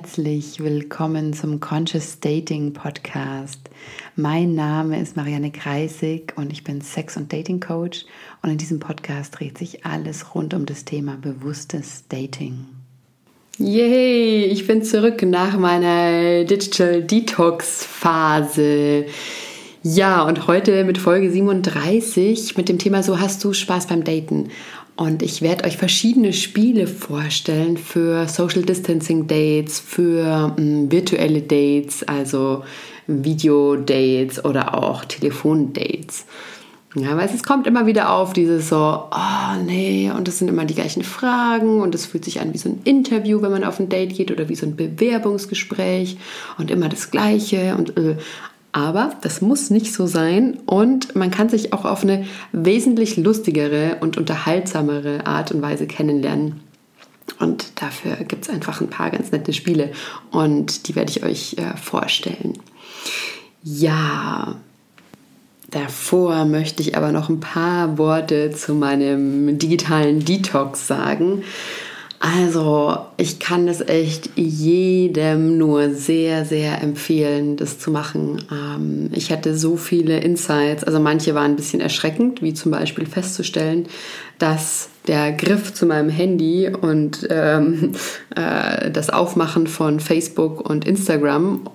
herzlich willkommen zum Conscious Dating Podcast. Mein Name ist Marianne Kreisig und ich bin Sex- und Dating Coach und in diesem Podcast dreht sich alles rund um das Thema bewusstes Dating. Yay, ich bin zurück nach meiner Digital Detox Phase. Ja, und heute mit Folge 37 mit dem Thema So hast du Spaß beim Daten. Und ich werde euch verschiedene Spiele vorstellen für Social Distancing Dates, für ähm, virtuelle Dates, also Video-Dates oder auch Telefon-Dates. Ja, weil es kommt immer wieder auf, dieses so, oh nee, und das sind immer die gleichen Fragen und es fühlt sich an wie so ein Interview, wenn man auf ein Date geht oder wie so ein Bewerbungsgespräch und immer das Gleiche und äh, aber das muss nicht so sein und man kann sich auch auf eine wesentlich lustigere und unterhaltsamere Art und Weise kennenlernen. Und dafür gibt es einfach ein paar ganz nette Spiele und die werde ich euch äh, vorstellen. Ja, davor möchte ich aber noch ein paar Worte zu meinem digitalen Detox sagen. Also, ich kann es echt jedem nur sehr, sehr empfehlen, das zu machen. Ähm, ich hatte so viele Insights, also manche waren ein bisschen erschreckend, wie zum Beispiel festzustellen, dass der Griff zu meinem Handy und ähm, äh, das Aufmachen von Facebook und Instagram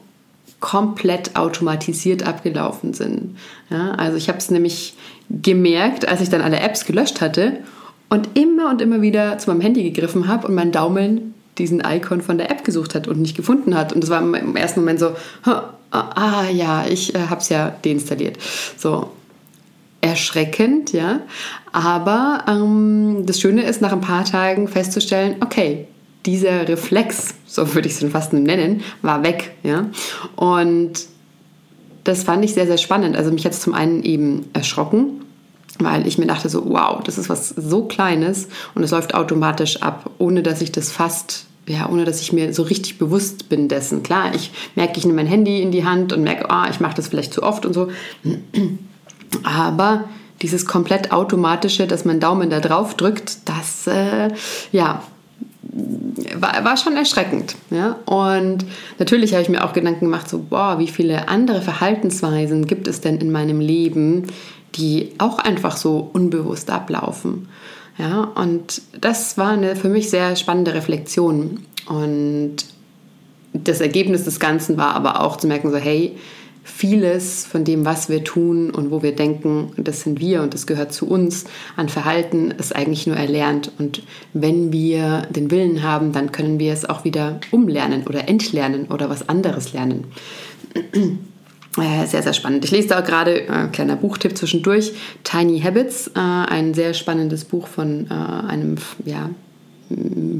komplett automatisiert abgelaufen sind. Ja, also ich habe es nämlich gemerkt, als ich dann alle Apps gelöscht hatte und immer und immer wieder zu meinem Handy gegriffen habe und mein Daumen diesen Icon von der App gesucht hat und nicht gefunden hat. Und das war im ersten Moment so, ah, ah ja, ich äh, habe es ja deinstalliert. So erschreckend, ja. Aber ähm, das Schöne ist, nach ein paar Tagen festzustellen, okay, dieser Reflex, so würde ich es schon fast nennen, war weg, ja. Und das fand ich sehr, sehr spannend. Also mich hat es zum einen eben erschrocken, weil ich mir dachte so, wow, das ist was so Kleines und es läuft automatisch ab, ohne dass ich das fast, ja, ohne dass ich mir so richtig bewusst bin dessen. Klar, ich merke, ich nehme mein Handy in die Hand und merke, ah, ich mache das vielleicht zu oft und so. Aber dieses komplett automatische, dass mein Daumen da drauf drückt, das, äh, ja, war, war schon erschreckend. Ja? Und natürlich habe ich mir auch Gedanken gemacht, so, boah, wie viele andere Verhaltensweisen gibt es denn in meinem Leben, die auch einfach so unbewusst ablaufen. Ja, und das war eine für mich sehr spannende Reflexion. Und das Ergebnis des Ganzen war aber auch zu merken, so, hey, vieles von dem, was wir tun und wo wir denken, das sind wir und das gehört zu uns, an Verhalten ist eigentlich nur erlernt. Und wenn wir den Willen haben, dann können wir es auch wieder umlernen oder entlernen oder was anderes lernen. Äh, sehr, sehr spannend. Ich lese da gerade, äh, kleiner Buchtipp zwischendurch, Tiny Habits, äh, ein sehr spannendes Buch von äh, einem ja,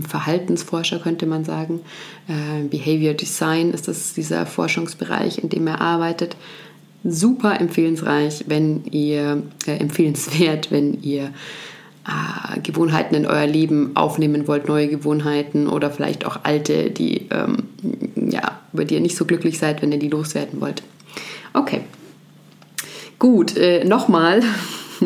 Verhaltensforscher, könnte man sagen. Äh, Behavior Design ist das dieser Forschungsbereich, in dem er arbeitet. Super empfehlensreich, wenn ihr, äh, empfehlenswert, wenn ihr Gewohnheiten in euer Leben aufnehmen wollt, neue Gewohnheiten oder vielleicht auch alte, die ähm, ja, über die ihr nicht so glücklich seid, wenn ihr die loswerden wollt. Okay. Gut, äh, nochmal.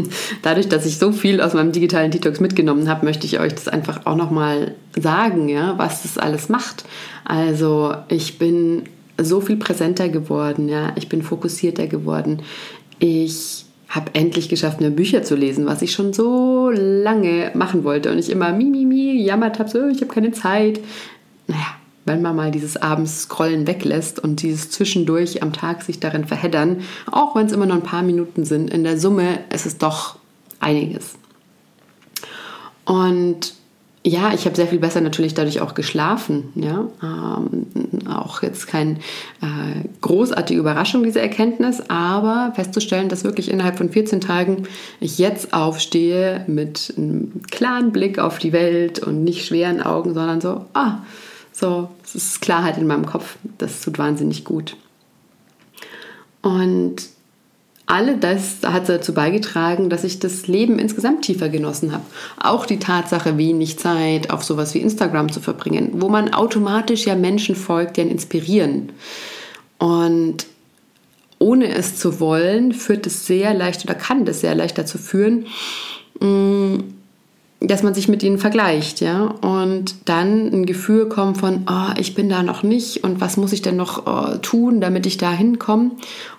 Dadurch, dass ich so viel aus meinem digitalen Detox mitgenommen habe, möchte ich euch das einfach auch nochmal sagen, ja, was das alles macht. Also ich bin so viel präsenter geworden, ja, ich bin fokussierter geworden. Ich habe endlich geschafft, mehr Bücher zu lesen, was ich schon so lange machen wollte und ich immer mi, mi, mi jammert habe, so, ich habe keine Zeit. Naja, wenn man mal dieses abends Scrollen weglässt und dieses zwischendurch am Tag sich darin verheddern, auch wenn es immer nur ein paar Minuten sind, in der Summe ist es doch einiges. Und ja, ich habe sehr viel besser natürlich dadurch auch geschlafen. Ja? Ähm, auch jetzt keine äh, großartige Überraschung, diese Erkenntnis, aber festzustellen, dass wirklich innerhalb von 14 Tagen ich jetzt aufstehe mit einem klaren Blick auf die Welt und nicht schweren Augen, sondern so, ah, so, es ist Klarheit in meinem Kopf. Das tut wahnsinnig gut. Und alle das hat dazu beigetragen, dass ich das Leben insgesamt tiefer genossen habe. Auch die Tatsache, wenig Zeit auf sowas wie Instagram zu verbringen, wo man automatisch ja Menschen folgt, die einen inspirieren. Und ohne es zu wollen, führt es sehr leicht oder kann das sehr leicht dazu führen, mm, dass man sich mit ihnen vergleicht, ja, und dann ein Gefühl kommt von, oh, ich bin da noch nicht und was muss ich denn noch oh, tun, damit ich da hinkomme?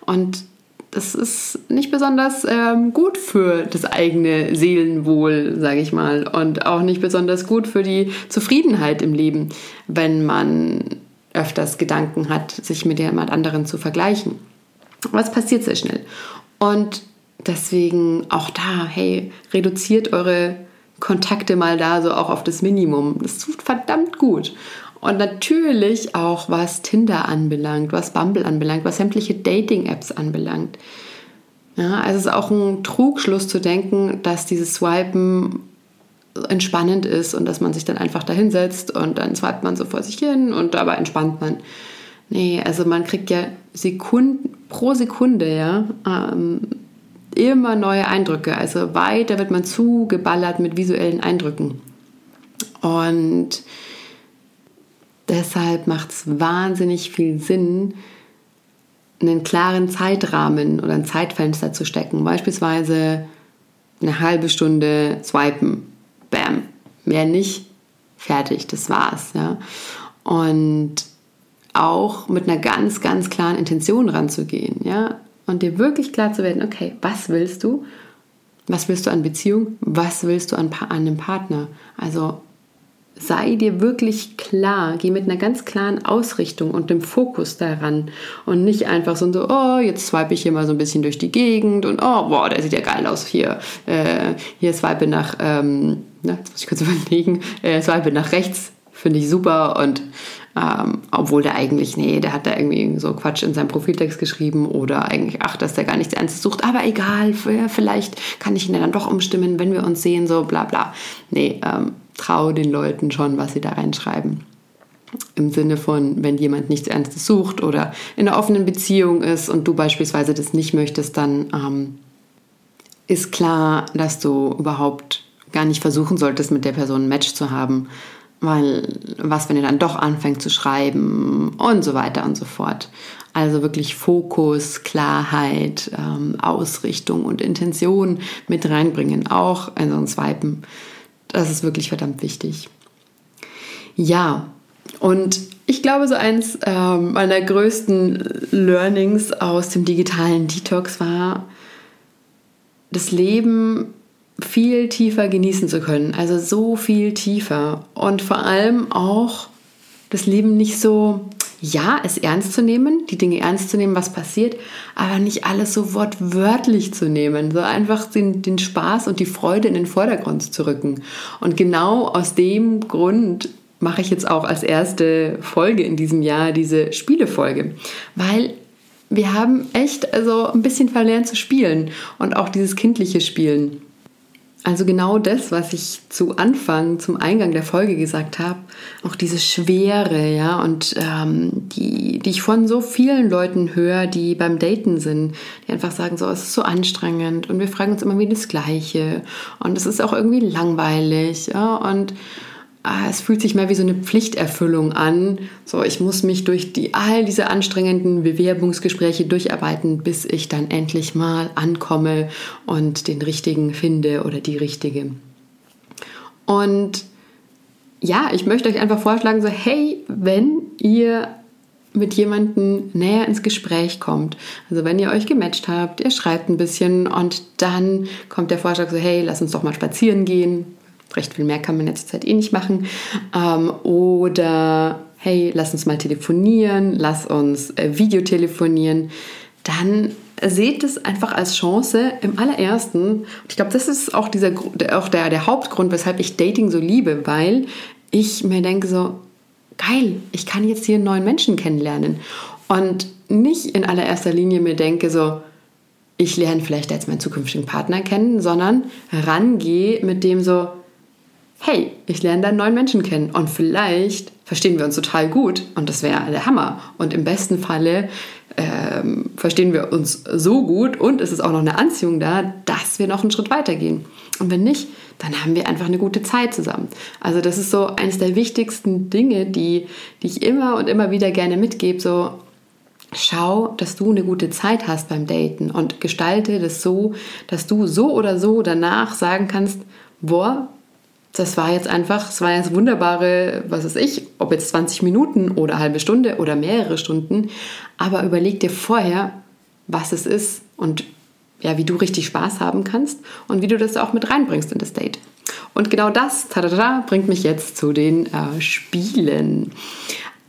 Und das ist nicht besonders ähm, gut für das eigene Seelenwohl, sage ich mal, und auch nicht besonders gut für die Zufriedenheit im Leben, wenn man öfters Gedanken hat, sich mit jemand anderen zu vergleichen. Was passiert sehr schnell. Und deswegen auch da, hey, reduziert eure Kontakte mal da so auch auf das Minimum. Das tut verdammt gut. Und natürlich auch was Tinder anbelangt, was Bumble anbelangt, was sämtliche Dating-Apps anbelangt. Ja, also es ist auch ein Trugschluss zu denken, dass dieses Swipen entspannend ist und dass man sich dann einfach da hinsetzt und dann swipet man so vor sich hin und dabei entspannt man. Nee, also man kriegt ja Sekunden pro Sekunde, ja, ähm, immer neue Eindrücke. Also weiter wird man zugeballert mit visuellen Eindrücken. Und deshalb macht es wahnsinnig viel Sinn, einen klaren Zeitrahmen oder ein Zeitfenster zu stecken. Beispielsweise eine halbe Stunde swipen. Bam. Mehr nicht. Fertig. Das war's. Ja. Und auch mit einer ganz, ganz klaren Intention ranzugehen. Ja und dir wirklich klar zu werden, okay, was willst du? Was willst du an Beziehung? Was willst du an, an einem Partner? Also sei dir wirklich klar, geh mit einer ganz klaren Ausrichtung und dem Fokus daran und nicht einfach so, so oh, jetzt swipe ich hier mal so ein bisschen durch die Gegend und oh, boah, der sieht ja geil aus hier. Äh, hier swipe nach, ähm, na, jetzt muss ich kurz überlegen, äh, swipe nach rechts, finde ich super und ähm, obwohl der eigentlich, nee, der hat da irgendwie so Quatsch in seinem Profiltext geschrieben oder eigentlich, ach, dass der gar nichts Ernstes sucht, aber egal, vielleicht kann ich ihn dann doch umstimmen, wenn wir uns sehen, so bla bla. Nee, ähm, trau den Leuten schon, was sie da reinschreiben. Im Sinne von, wenn jemand nichts Ernstes sucht oder in einer offenen Beziehung ist und du beispielsweise das nicht möchtest, dann ähm, ist klar, dass du überhaupt gar nicht versuchen solltest, mit der Person ein Match zu haben, weil was, wenn ihr dann doch anfängt zu schreiben und so weiter und so fort. Also wirklich Fokus, Klarheit, ähm, Ausrichtung und Intention mit reinbringen, auch in so ein Swipen. Das ist wirklich verdammt wichtig. Ja, und ich glaube, so eins ähm, meiner größten Learnings aus dem digitalen Detox war, das Leben viel tiefer genießen zu können. Also so viel tiefer. Und vor allem auch das Leben nicht so, ja, es ernst zu nehmen, die Dinge ernst zu nehmen, was passiert, aber nicht alles so wortwörtlich zu nehmen. So einfach den, den Spaß und die Freude in den Vordergrund zu rücken. Und genau aus dem Grund mache ich jetzt auch als erste Folge in diesem Jahr diese Spielefolge. Weil wir haben echt also ein bisschen verlernt zu spielen und auch dieses kindliche Spielen. Also genau das, was ich zu Anfang, zum Eingang der Folge gesagt habe, auch diese Schwere, ja, und ähm, die, die ich von so vielen Leuten höre, die beim Daten sind, die einfach sagen, so, es ist so anstrengend und wir fragen uns immer wieder das Gleiche und es ist auch irgendwie langweilig, ja, und ah, es fühlt sich mehr wie so eine Pflichterfüllung an. So, ich muss mich durch die, all diese anstrengenden Bewerbungsgespräche durcharbeiten, bis ich dann endlich mal ankomme und den richtigen finde oder die richtige. Und ja, ich möchte euch einfach vorschlagen, so, hey, wenn ihr mit jemandem näher ins Gespräch kommt. Also wenn ihr euch gematcht habt, ihr schreibt ein bisschen und dann kommt der Vorschlag so, hey, lass uns doch mal spazieren gehen recht viel mehr kann man jetzt Zeit eh nicht machen. Ähm, oder hey, lass uns mal telefonieren, lass uns äh, Videotelefonieren. Dann seht es einfach als Chance im allerersten. Ich glaube, das ist auch, dieser, auch der, der Hauptgrund, weshalb ich Dating so liebe, weil ich mir denke so, geil, ich kann jetzt hier einen neuen Menschen kennenlernen. Und nicht in allererster Linie mir denke so, ich lerne vielleicht jetzt meinen zukünftigen Partner kennen, sondern rangehe mit dem so, hey, ich lerne da einen neuen Menschen kennen und vielleicht verstehen wir uns total gut und das wäre der Hammer. Und im besten Falle ähm, verstehen wir uns so gut und es ist auch noch eine Anziehung da, dass wir noch einen Schritt weitergehen. Und wenn nicht, dann haben wir einfach eine gute Zeit zusammen. Also das ist so eines der wichtigsten Dinge, die, die ich immer und immer wieder gerne mitgebe. So schau, dass du eine gute Zeit hast beim Daten und gestalte das so, dass du so oder so danach sagen kannst, boah, das war jetzt einfach, es war jetzt wunderbare, was weiß ich, ob jetzt 20 Minuten oder halbe Stunde oder mehrere Stunden, aber überleg dir vorher, was es ist und ja, wie du richtig Spaß haben kannst und wie du das auch mit reinbringst in das Date. Und genau das tada, bringt mich jetzt zu den äh, Spielen.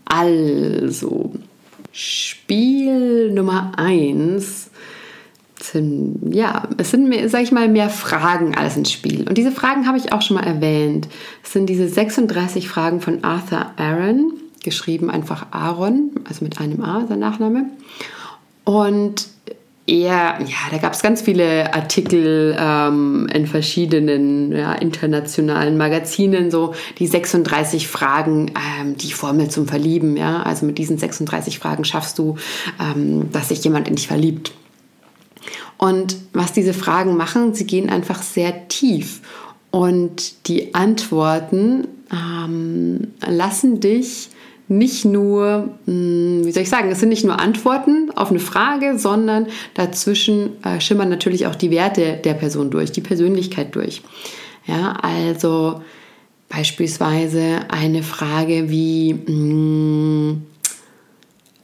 Also, Spiel Nummer 1 sind, ja, es sind, sag ich mal, mehr Fragen als ein Spiel. Und diese Fragen habe ich auch schon mal erwähnt. Es sind diese 36 Fragen von Arthur Aaron, geschrieben einfach Aaron, also mit einem A, sein Nachname. Und er, ja, da gab es ganz viele Artikel ähm, in verschiedenen ja, internationalen Magazinen, so die 36 Fragen, ähm, die Formel zum Verlieben, ja, also mit diesen 36 Fragen schaffst du, ähm, dass sich jemand in dich verliebt. Und was diese Fragen machen, sie gehen einfach sehr tief und die Antworten ähm, lassen dich nicht nur, hm, wie soll ich sagen, es sind nicht nur Antworten auf eine Frage, sondern dazwischen äh, schimmern natürlich auch die Werte der Person durch, die Persönlichkeit durch. Ja, also beispielsweise eine Frage wie, hm,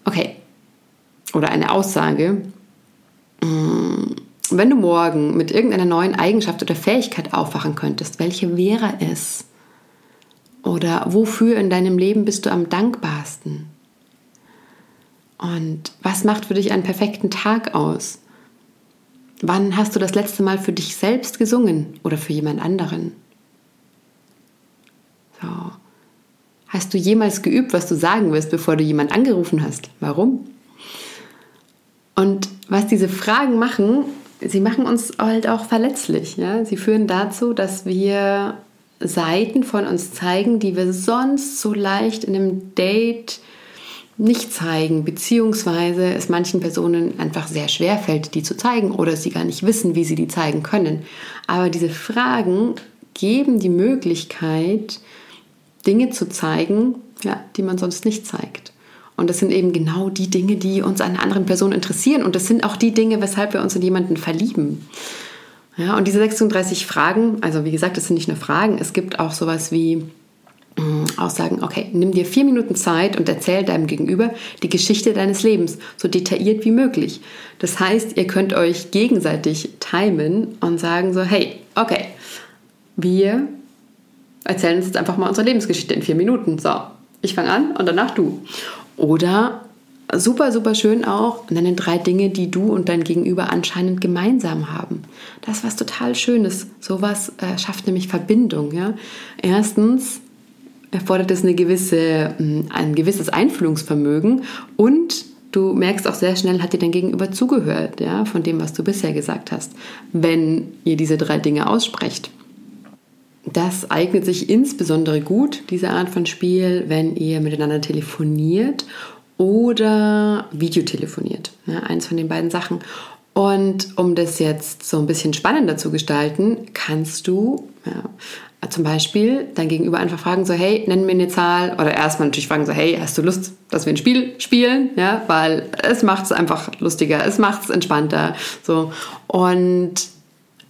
okay, oder eine Aussage, wenn du morgen mit irgendeiner neuen Eigenschaft oder Fähigkeit aufwachen könntest, welche wäre es? Oder wofür in deinem Leben bist du am dankbarsten? Und was macht für dich einen perfekten Tag aus? Wann hast du das letzte Mal für dich selbst gesungen oder für jemand anderen? So. Hast du jemals geübt, was du sagen wirst, bevor du jemand angerufen hast? Warum? Was diese Fragen machen, sie machen uns halt auch verletzlich. Ja? Sie führen dazu, dass wir Seiten von uns zeigen, die wir sonst so leicht in einem Date nicht zeigen, beziehungsweise es manchen Personen einfach sehr schwer fällt, die zu zeigen oder sie gar nicht wissen, wie sie die zeigen können. Aber diese Fragen geben die Möglichkeit, Dinge zu zeigen, ja, die man sonst nicht zeigt. Und das sind eben genau die Dinge, die uns an anderen Personen interessieren. Und das sind auch die Dinge, weshalb wir uns in jemanden verlieben. Ja, und diese 36 Fragen, also wie gesagt, das sind nicht nur Fragen, es gibt auch sowas wie mm, Aussagen, okay, nimm dir vier Minuten Zeit und erzähl deinem Gegenüber die Geschichte deines Lebens, so detailliert wie möglich. Das heißt, ihr könnt euch gegenseitig timen und sagen so, hey, okay, wir erzählen uns jetzt einfach mal unsere Lebensgeschichte in vier Minuten. So, ich fange an und danach du. Oder super, super schön auch, nenne drei Dinge, die du und dein Gegenüber anscheinend gemeinsam haben. Das ist was total Schönes. Sowas äh, schafft nämlich Verbindung. Ja? Erstens erfordert es eine gewisse, hm, ein gewisses Einfühlungsvermögen und du merkst auch sehr schnell, hat dir dein Gegenüber zugehört, ja, von dem, was du bisher gesagt hast, wenn ihr diese drei Dinge aussprecht. Das eignet sich insbesondere gut, diese Art von Spiel, wenn ihr miteinander telefoniert oder Videotelefoniert. Ja, eins von den beiden Sachen. Und um das jetzt so ein bisschen spannender zu gestalten, kannst du ja, zum Beispiel dein Gegenüber einfach fragen, so hey, nenn mir eine Zahl. Oder erstmal natürlich fragen, so hey, hast du Lust, dass wir ein Spiel spielen? Ja, weil es macht es einfach lustiger, es macht es entspannter. So. Und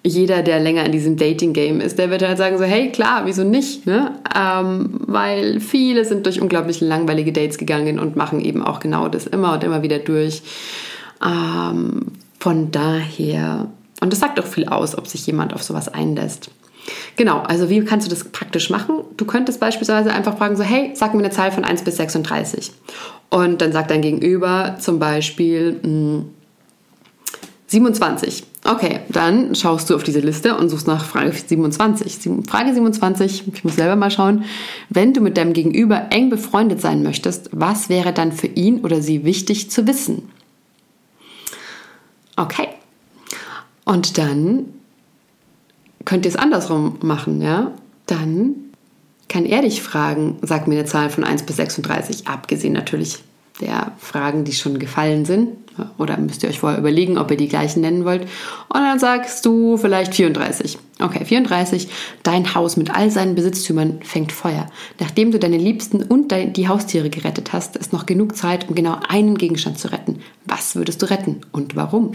jeder, der länger in diesem Dating-Game ist, der wird halt sagen so, hey, klar, wieso nicht? Ne? Ähm, weil viele sind durch unglaublich langweilige Dates gegangen und machen eben auch genau das immer und immer wieder durch. Ähm, von daher, und das sagt auch viel aus, ob sich jemand auf sowas einlässt. Genau, also wie kannst du das praktisch machen? Du könntest beispielsweise einfach fragen so, hey, sag mir eine Zahl von 1 bis 36. Und dann sagt dein Gegenüber zum Beispiel mh, hm, 27. Okay, dann schaust du auf diese Liste und suchst nach Frage 27. Frage 27, ich muss selber mal schauen. Wenn du mit deinem Gegenüber eng befreundet sein möchtest, was wäre dann für ihn oder sie wichtig zu wissen? Okay. Und dann könnt ihr es andersrum machen, ja? Dann kann er dich fragen, sag mir eine Zahl von 1 bis 36, abgesehen natürlich der Fragen, die schon gefallen sind. Oder müsst ihr euch vorher überlegen, ob ihr die gleichen nennen wollt. Und dann sagst du vielleicht 34. Okay, 34. Dein Haus mit all seinen Besitztümern fängt Feuer. Nachdem du deine Liebsten und die Haustiere gerettet hast, ist noch genug Zeit, um genau einen Gegenstand zu retten. Was würdest du retten und warum?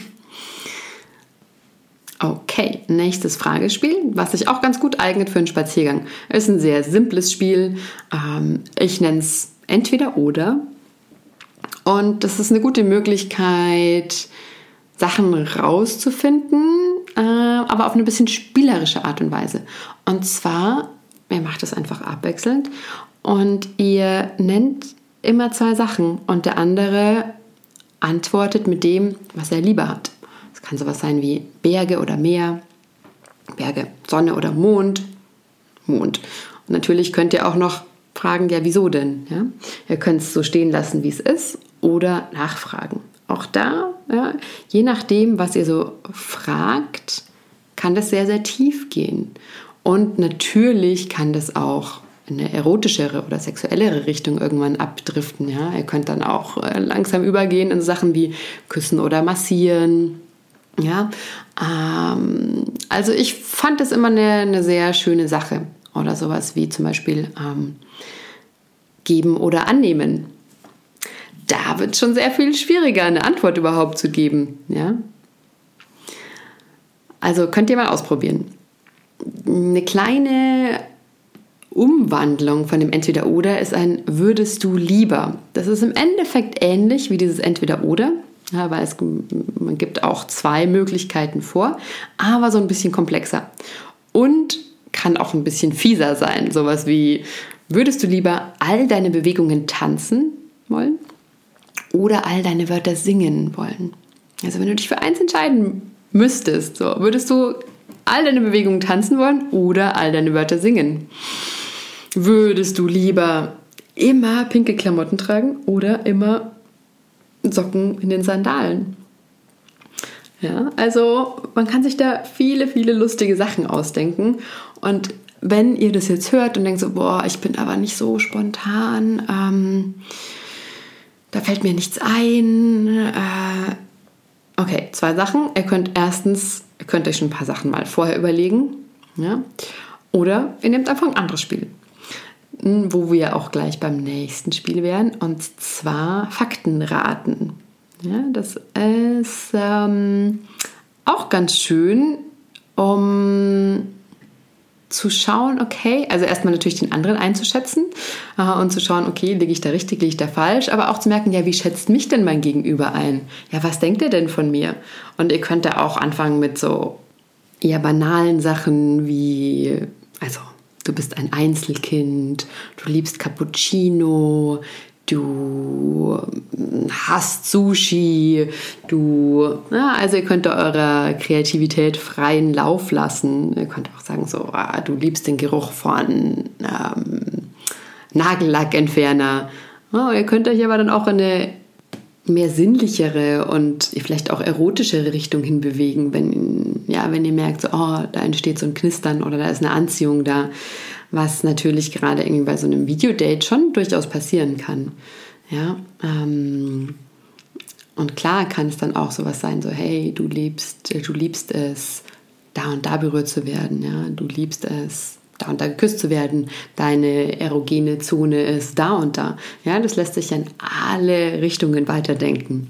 Okay, nächstes Fragespiel, was sich auch ganz gut eignet für einen Spaziergang. Ist ein sehr simples Spiel. Ähm, ich nenne es entweder oder. Und das ist eine gute Möglichkeit, Sachen rauszufinden, äh, aber auf eine bisschen spielerische Art und Weise. Und zwar, ihr macht das einfach abwechselnd und ihr nennt immer zwei Sachen und der andere antwortet mit dem, was er lieber hat. Es kann sowas sein wie Berge oder Meer, Berge, Sonne oder Mond, Mond. Und natürlich könnt ihr auch noch fragen, ja, wieso denn? Ja? Ihr könnt es so stehen lassen, wie es ist, oder nachfragen. Auch da, ja, je nachdem, was ihr so fragt, kann das sehr, sehr tief gehen. Und natürlich kann das auch in eine erotischere oder sexuellere Richtung irgendwann abdriften. Ja? Ihr könnt dann auch äh, langsam übergehen in Sachen wie Küssen oder Massieren. Ja, ähm, also ich fand es immer eine, eine, sehr schöne Sache. Oder sowas wie zum Beispiel ähm, geben oder annehmen. Da wird es schon sehr viel schwieriger, eine Antwort überhaupt zu geben. Ja? Also könnt ihr mal ausprobieren. Eine kleine Umwandlung von dem Entweder-Oder ist ein Würdest du lieber. Das ist im Endeffekt ähnlich wie dieses Entweder-Oder, ja, weil es, man gibt auch zwei Möglichkeiten vor, aber so ein bisschen komplexer. Und kann auch ein bisschen fieser sein. Sowas wie, würdest du lieber all deine Bewegungen tanzen wollen oder all deine Wörter singen wollen? Also wenn du dich für eins entscheiden müsstest, so, würdest du all deine Bewegungen tanzen wollen oder all deine Wörter singen? Würdest du lieber immer pinke Klamotten tragen oder immer Socken in den Sandalen? Ja, also man kann sich da viele, viele lustige Sachen ausdenken. Und wenn ihr das jetzt hört und denkt so, boah, ich bin aber nicht so spontan, ähm, da fällt mir nichts ein. Äh, okay, zwei Sachen. Ihr könnt erstens, ihr könnt euch schon ein paar Sachen mal vorher überlegen. Ja? Oder ihr nehmt einfach ein anderes Spiel wo wir auch gleich beim nächsten Spiel wären, und zwar Faktenraten. Ja, das ist ähm, auch ganz schön, um zu schauen, okay, also erstmal natürlich den anderen einzuschätzen äh, und zu schauen, okay, liege ich da richtig, liege ich da falsch, aber auch zu merken, ja, wie schätzt mich denn mein Gegenüber ein? Ja, was denkt er denn von mir? Und ihr könnt da auch anfangen mit so eher banalen Sachen wie, also du bist ein Einzelkind, du liebst Cappuccino, du hast Sushi, du, ja, also ihr könnt eurer Kreativität freien Lauf lassen. Ihr könnt auch sagen, so, ah, du liebst den Geruch von ähm, Nagellackentferner. Oh, ihr könnt euch aber dann auch in eine mehr sinnlichere und vielleicht auch erotischere Richtung hinbewegen, wenn, ja, wenn ihr merkt, so, oh, da entsteht so ein Knistern oder da ist eine Anziehung da, was natürlich gerade irgendwie bei so einem Videodate schon durchaus passieren kann. Ja, ähm, und klar kann es dann auch sowas sein, so, hey, du liebst, du liebst es, da und da berührt zu werden, ja, du liebst es, da und da geküsst zu werden, deine erogene Zone ist da und da. Ja, das lässt sich in alle Richtungen weiterdenken.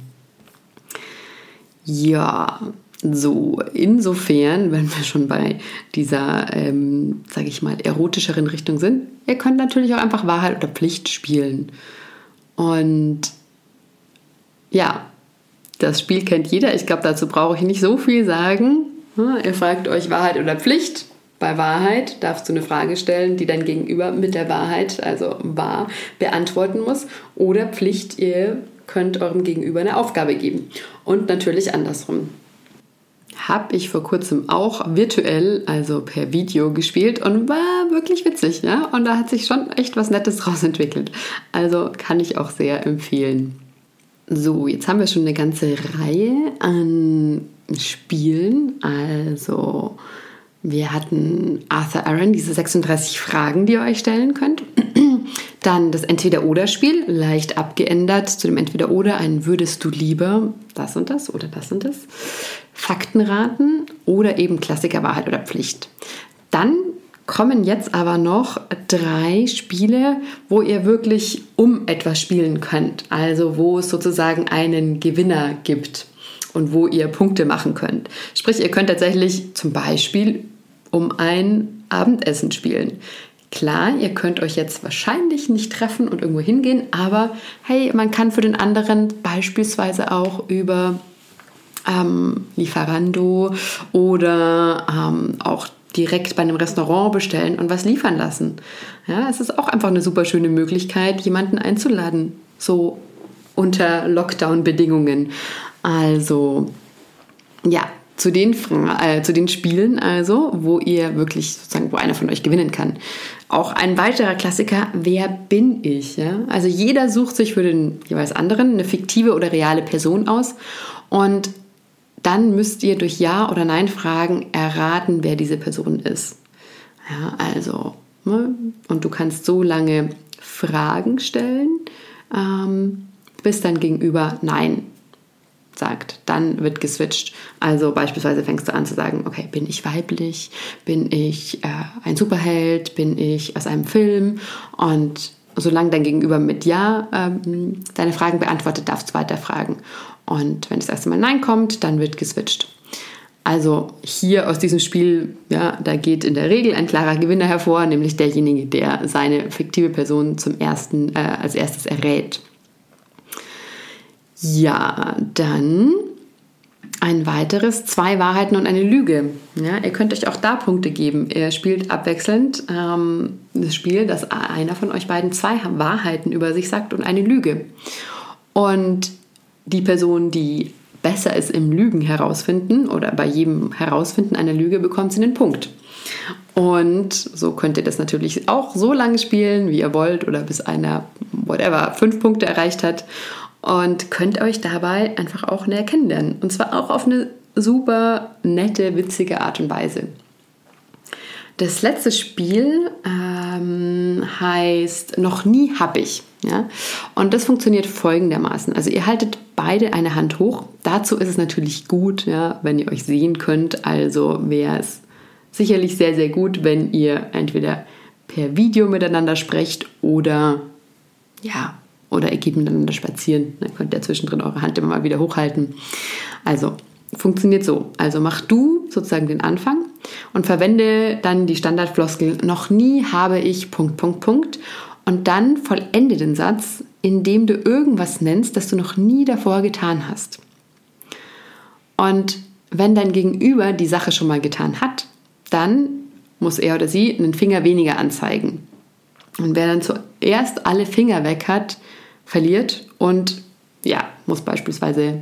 Ja, so, insofern, wenn wir schon bei dieser, ähm, sage ich mal, erotischeren Richtung sind, ihr könnt natürlich auch einfach Wahrheit oder Pflicht spielen. Und ja, das Spiel kennt jeder. Ich glaube, dazu brauche ich nicht so viel sagen. Ihr fragt euch Wahrheit oder Pflicht. Bei Wahrheit darfst du eine Frage stellen, die dein Gegenüber mit der Wahrheit, also wahr, beantworten muss. Oder Pflicht, ihr könnt eurem Gegenüber eine Aufgabe geben. Und natürlich andersrum. Habe ich vor kurzem auch virtuell, also per Video gespielt und war wirklich witzig, ja. Und da hat sich schon echt was Nettes draus entwickelt. Also kann ich auch sehr empfehlen. So, jetzt haben wir schon eine ganze Reihe an Spielen. Also wir hatten Arthur Aaron, diese 36 Fragen, die ihr euch stellen könnt. Dann das Entweder-Oder-Spiel, leicht abgeändert zu dem Entweder-Oder, ein Würdest du lieber das und das oder das und das. Faktenraten oder eben Klassiker Wahrheit oder Pflicht. Dann kommen jetzt aber noch drei Spiele, wo ihr wirklich um etwas spielen könnt. Also wo es sozusagen einen Gewinner gibt. Und wo ihr Punkte machen könnt. Sprich, ihr könnt tatsächlich zum Beispiel um ein Abendessen spielen. Klar, ihr könnt euch jetzt wahrscheinlich nicht treffen und irgendwo hingehen, aber hey, man kann für den anderen beispielsweise auch über ähm, Lieferando oder ähm, auch direkt bei einem Restaurant bestellen und was liefern lassen. Ja, es ist auch einfach eine super schöne Möglichkeit, jemanden einzuladen, so unter Lockdown-Bedingungen. Also, ja, zu den, äh, zu den Spielen also, wo ihr wirklich sozusagen, wo einer von euch gewinnen kann. Auch ein weiterer Klassiker, wer bin ich? Ja? Also jeder sucht sich für den jeweils anderen eine fiktive oder reale Person aus und dann müsst ihr durch Ja oder Nein Fragen erraten, wer diese Person ist. Ja, also, ne? und du kannst so lange Fragen stellen, ähm, bis dein Gegenüber Nein sagt. Dann wird geswitcht. Also beispielsweise fängst du an zu sagen, okay, bin ich weiblich? Bin ich äh, ein Superheld? Bin ich aus einem Film? Und solange dein Gegenüber mit Ja ähm, deine Fragen beantwortet, darfst du weiter fragen. Und wenn das erste Mal Nein kommt, dann wird geswitcht. Also hier aus diesem Spiel, ja, da geht in der Regel ein klarer Gewinner hervor, nämlich derjenige, der seine fiktive Person zum ersten, äh, als erstes errät. Ja, dann ein weiteres, zwei Wahrheiten und eine Lüge. Ja, ihr könnt euch auch da Punkte geben. Ihr spielt abwechselnd ähm, das Spiel, dass einer von euch beiden zwei Wahrheiten über sich sagt und eine Lüge. Und die Person, die besser ist im Lügen herausfinden oder bei jedem Herausfinden einer Lüge, bekommt sie einen Punkt. Und so könnt ihr das natürlich auch so lange spielen, wie ihr wollt, oder bis einer, whatever, fünf Punkte erreicht hat und könnt euch dabei einfach auch näher kennenlernen. Und zwar auch auf eine super nette, witzige Art und Weise. Das letzte Spiel ähm, heißt Noch nie hab ich. Ja? Und das funktioniert folgendermaßen. Also ihr haltet beide eine Hand hoch. Dazu ist es natürlich gut, ja, wenn ihr euch sehen könnt. Also wäre es sicherlich sehr, sehr gut, wenn ihr entweder per Video miteinander sprecht oder ja, oder ihr geht miteinander spazieren. Dann könnt ihr zwischendrin eure Hand immer mal wieder hochhalten. Also funktioniert so. Also mach du sozusagen den Anfang und verwende dann die Standardfloskel noch nie habe ich Punkt, Punkt, Punkt und dann vollende den Satz, indem du irgendwas nennst, das du noch nie davor getan hast. Und wenn dein Gegenüber die Sache schon mal getan hat, dann muss er oder sie einen Finger weniger anzeigen. Und wer dann zuerst alle Finger weg hat, verliert und ja, muss beispielsweise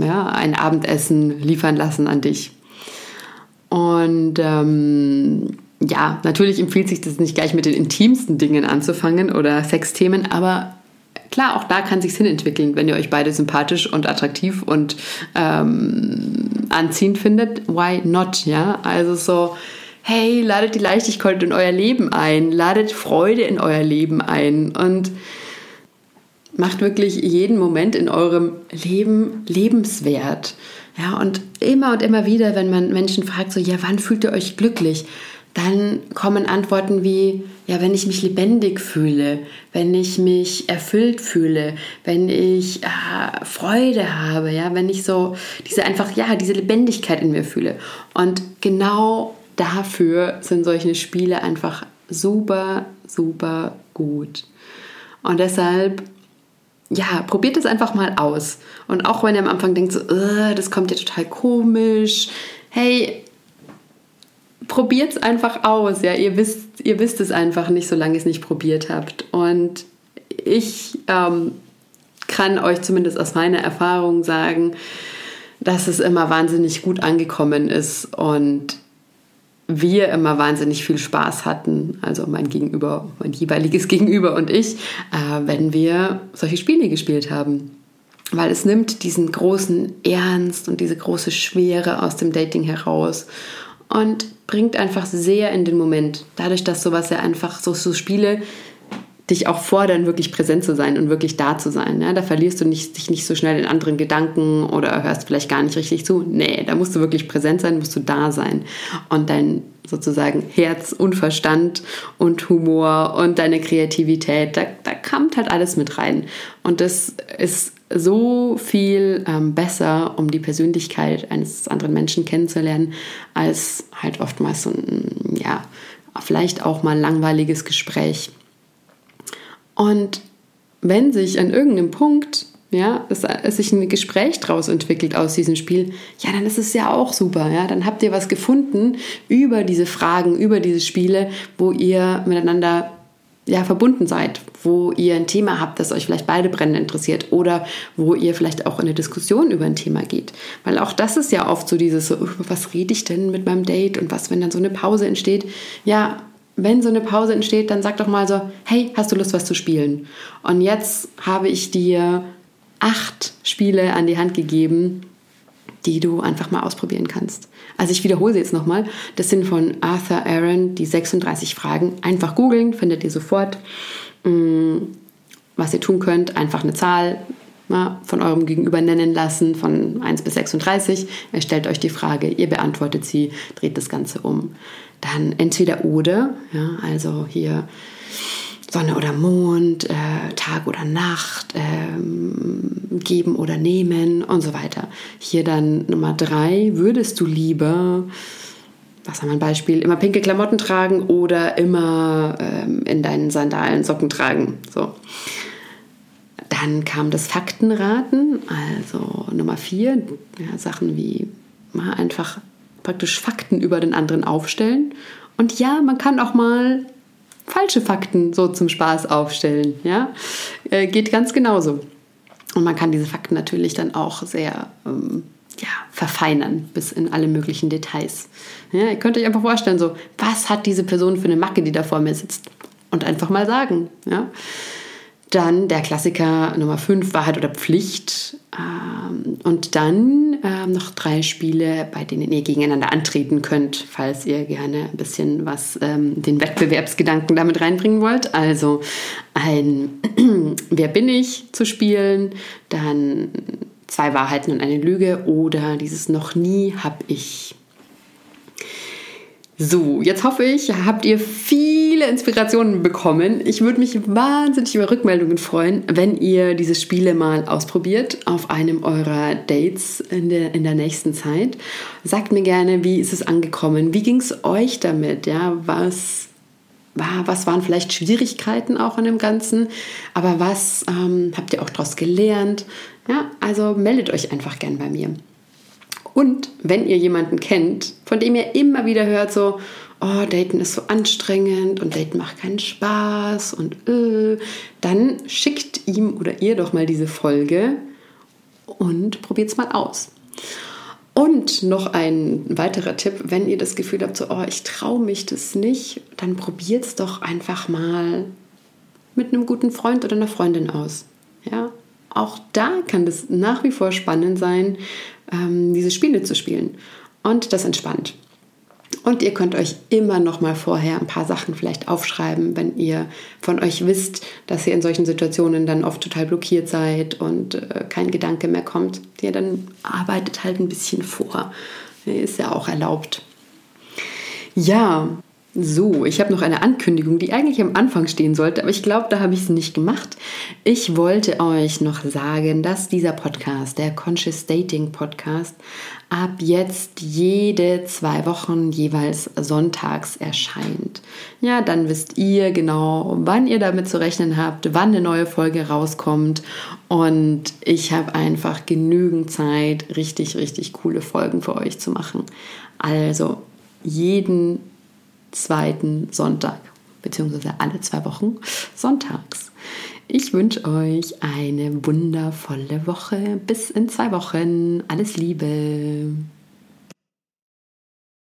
ja, ein Abendessen liefern lassen an dich. Und ähm, ja, natürlich empfiehlt sich das nicht gleich mit den intimsten Dingen anzufangen oder Sexthemen, aber klar, auch da kann sich Sinn entwickeln, wenn ihr euch beide sympathisch und attraktiv und ähm, anziehend findet. Why not? Ja, also so, hey, ladet die Leichtigkeit in euer Leben ein, ladet Freude in euer Leben ein und macht wirklich jeden Moment in eurem Leben lebenswert. Ja, und immer und immer wieder, wenn man Menschen fragt, so, ja, wann fühlt ihr euch glücklich? Dann kommen Antworten wie, ja, wenn ich mich lebendig fühle, wenn ich mich erfüllt fühle, wenn ich äh, Freude habe, ja, wenn ich so diese einfach, ja, diese Lebendigkeit in mir fühle. Und genau dafür sind solche Spiele einfach super, super gut. Und deshalb ja, probiert es einfach mal aus. Und auch wenn ihr am Anfang denkt, so, das kommt ja total komisch, hey, probiert es einfach aus. Ja, ihr wisst, ihr wisst es einfach nicht, solange ihr es nicht probiert habt. Und ich ähm, kann euch zumindest aus meiner Erfahrung sagen, dass es immer wahnsinnig gut angekommen ist und wir immer wahnsinnig viel Spaß hatten, also mein Gegenüber, mein jeweiliges Gegenüber und ich, äh, wenn wir solche Spiele gespielt haben. Weil es nimmt diesen großen Ernst und diese große Schwere aus dem Dating heraus und bringt einfach sehr in den Moment. Dadurch, dass sowas ja einfach so, so Spiele dich auch fordern, wirklich präsent zu sein und wirklich da zu sein. Ja? Da verlierst du nicht, dich nicht so schnell in anderen Gedanken oder hörst vielleicht gar nicht richtig zu. Nee, da musst du wirklich präsent sein, musst du da sein. Und dein sozusagen Herz und Verstand und Humor und deine Kreativität, da, da kommt halt alles mit rein. Und das ist so viel ähm, besser, um die Persönlichkeit eines anderen Menschen kennenzulernen, als halt oftmals so ein, ja, vielleicht auch mal langweiliges Gespräch. Und wenn sich an irgendeinem Punkt ja, es, es sich ein Gespräch daraus entwickelt aus diesem Spiel, ja, dann ist es ja auch super, ja, dann habt ihr was gefunden über diese Fragen, über diese Spiele, wo ihr miteinander ja, verbunden seid, wo ihr ein Thema habt, das euch vielleicht beide brennend interessiert oder wo ihr vielleicht auch in eine Diskussion über ein Thema geht. Weil auch das ist ja oft so dieses, so, was rede ich denn mit meinem Date und was, wenn dann so eine Pause entsteht? Ja, wenn so eine Pause entsteht, dann sag doch mal so, hey, hast du Lust, was zu spielen? Und jetzt habe ich dir acht Spiele an die Hand gegeben, die du einfach mal ausprobieren kannst. Also ich wiederhole sie jetzt nochmal. Das sind von Arthur Aaron die 36 Fragen. Einfach googeln, findet ihr sofort. Mm, was ihr tun könnt, einfach eine Zahl von eurem Gegenüber nennen lassen, von 1 bis 36. Er stellt euch die Frage, ihr beantwortet sie, dreht das Ganze um. Dann entweder oder, ja, also hier Sonne oder Mond, äh, Tag oder Nacht, äh, geben oder nehmen und so weiter. Hier dann Nummer drei, würdest du lieber, was haben wir ein Beispiel, immer pinke Klamotten tragen oder immer ähm, in deinen Sandalen Socken tragen? So. Dann kam das Faktenraten, also Nummer vier, ja, Sachen wie mal einfach praktisch Fakten über den anderen aufstellen. Und ja, man kann auch mal falsche Fakten so zum Spaß aufstellen. Ja? Äh, geht ganz genauso. Und man kann diese Fakten natürlich dann auch sehr ähm, ja, verfeinern bis in alle möglichen Details. Ja, ihr könnt euch einfach vorstellen, so, was hat diese Person für eine Macke, die da vor mir sitzt? Und einfach mal sagen. Ja? Dann der Klassiker Nummer 5, Wahrheit oder Pflicht. Ähm, und dann ähm, noch drei Spiele, bei denen ihr gegeneinander antreten könnt, falls ihr gerne ein bisschen was, ähm, den Wettbewerbsgedanken damit reinbringen wollt. Also ein Wer bin ich zu spielen, dann zwei Wahrheiten und eine Lüge oder dieses Noch nie hab ich so, jetzt hoffe ich, habt ihr viele Inspirationen bekommen. Ich würde mich wahnsinnig über Rückmeldungen freuen, wenn ihr diese Spiele mal ausprobiert auf einem eurer Dates in der, in der nächsten Zeit. Sagt mir gerne, wie ist es angekommen? Wie ging es euch damit? Ja, was war, was waren vielleicht Schwierigkeiten auch an dem Ganzen, aber was ähm, habt ihr auch daraus gelernt? Ja, also meldet euch einfach gern bei mir. Und wenn ihr jemanden kennt, von dem ihr immer wieder hört, so, oh, Daten ist so anstrengend und Daten macht keinen Spaß und äh, dann schickt ihm oder ihr doch mal diese Folge und probiert es mal aus. Und noch ein weiterer Tipp, wenn ihr das Gefühl habt, so, oh, ich traue mich das nicht, dann probiert es doch einfach mal mit einem guten Freund oder einer Freundin aus. Ja, auch da kann das nach wie vor spannend sein, ähm, diese Spiele zu spielen. Und das entspannt. Und ihr könnt euch immer noch mal vorher ein paar Sachen vielleicht aufschreiben, wenn ihr von euch wisst, dass ihr in solchen Situationen dann oft total blockiert seid und äh, kein Gedanke mehr kommt. Ja, dann arbeitet halt ein bisschen vor. Ist ja auch erlaubt. Ja, so, ich habe noch eine Ankündigung, die eigentlich am Anfang stehen sollte, aber ich glaube, da habe ich es nicht gemacht. Ich wollte euch noch sagen, dass dieser Podcast, der Conscious Dating Podcast, ab jetzt jede zwei Wochen jeweils sonntags erscheint. Ja, dann wisst ihr genau, wann ihr damit zu rechnen habt, wann eine neue Folge rauskommt und ich habe einfach genügend Zeit, richtig, richtig coole Folgen für euch zu machen. Also jeden zweiten Sonntag, beziehungsweise alle zwei Wochen sonntags. Ich wünsche euch eine wundervolle Woche. Bis in zwei Wochen. Alles Liebe.